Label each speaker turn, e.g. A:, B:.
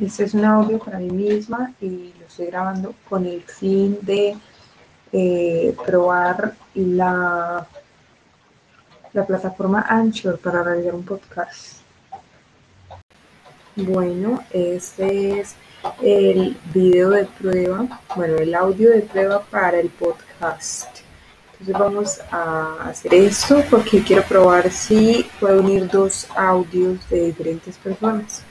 A: Este es un audio para mí misma y lo estoy grabando con el fin de eh, probar la, la plataforma Anchor para realizar un podcast. Bueno, este es el video de prueba, bueno, el audio de prueba para el podcast. Entonces vamos a hacer esto porque quiero probar si puedo unir dos audios de diferentes personas.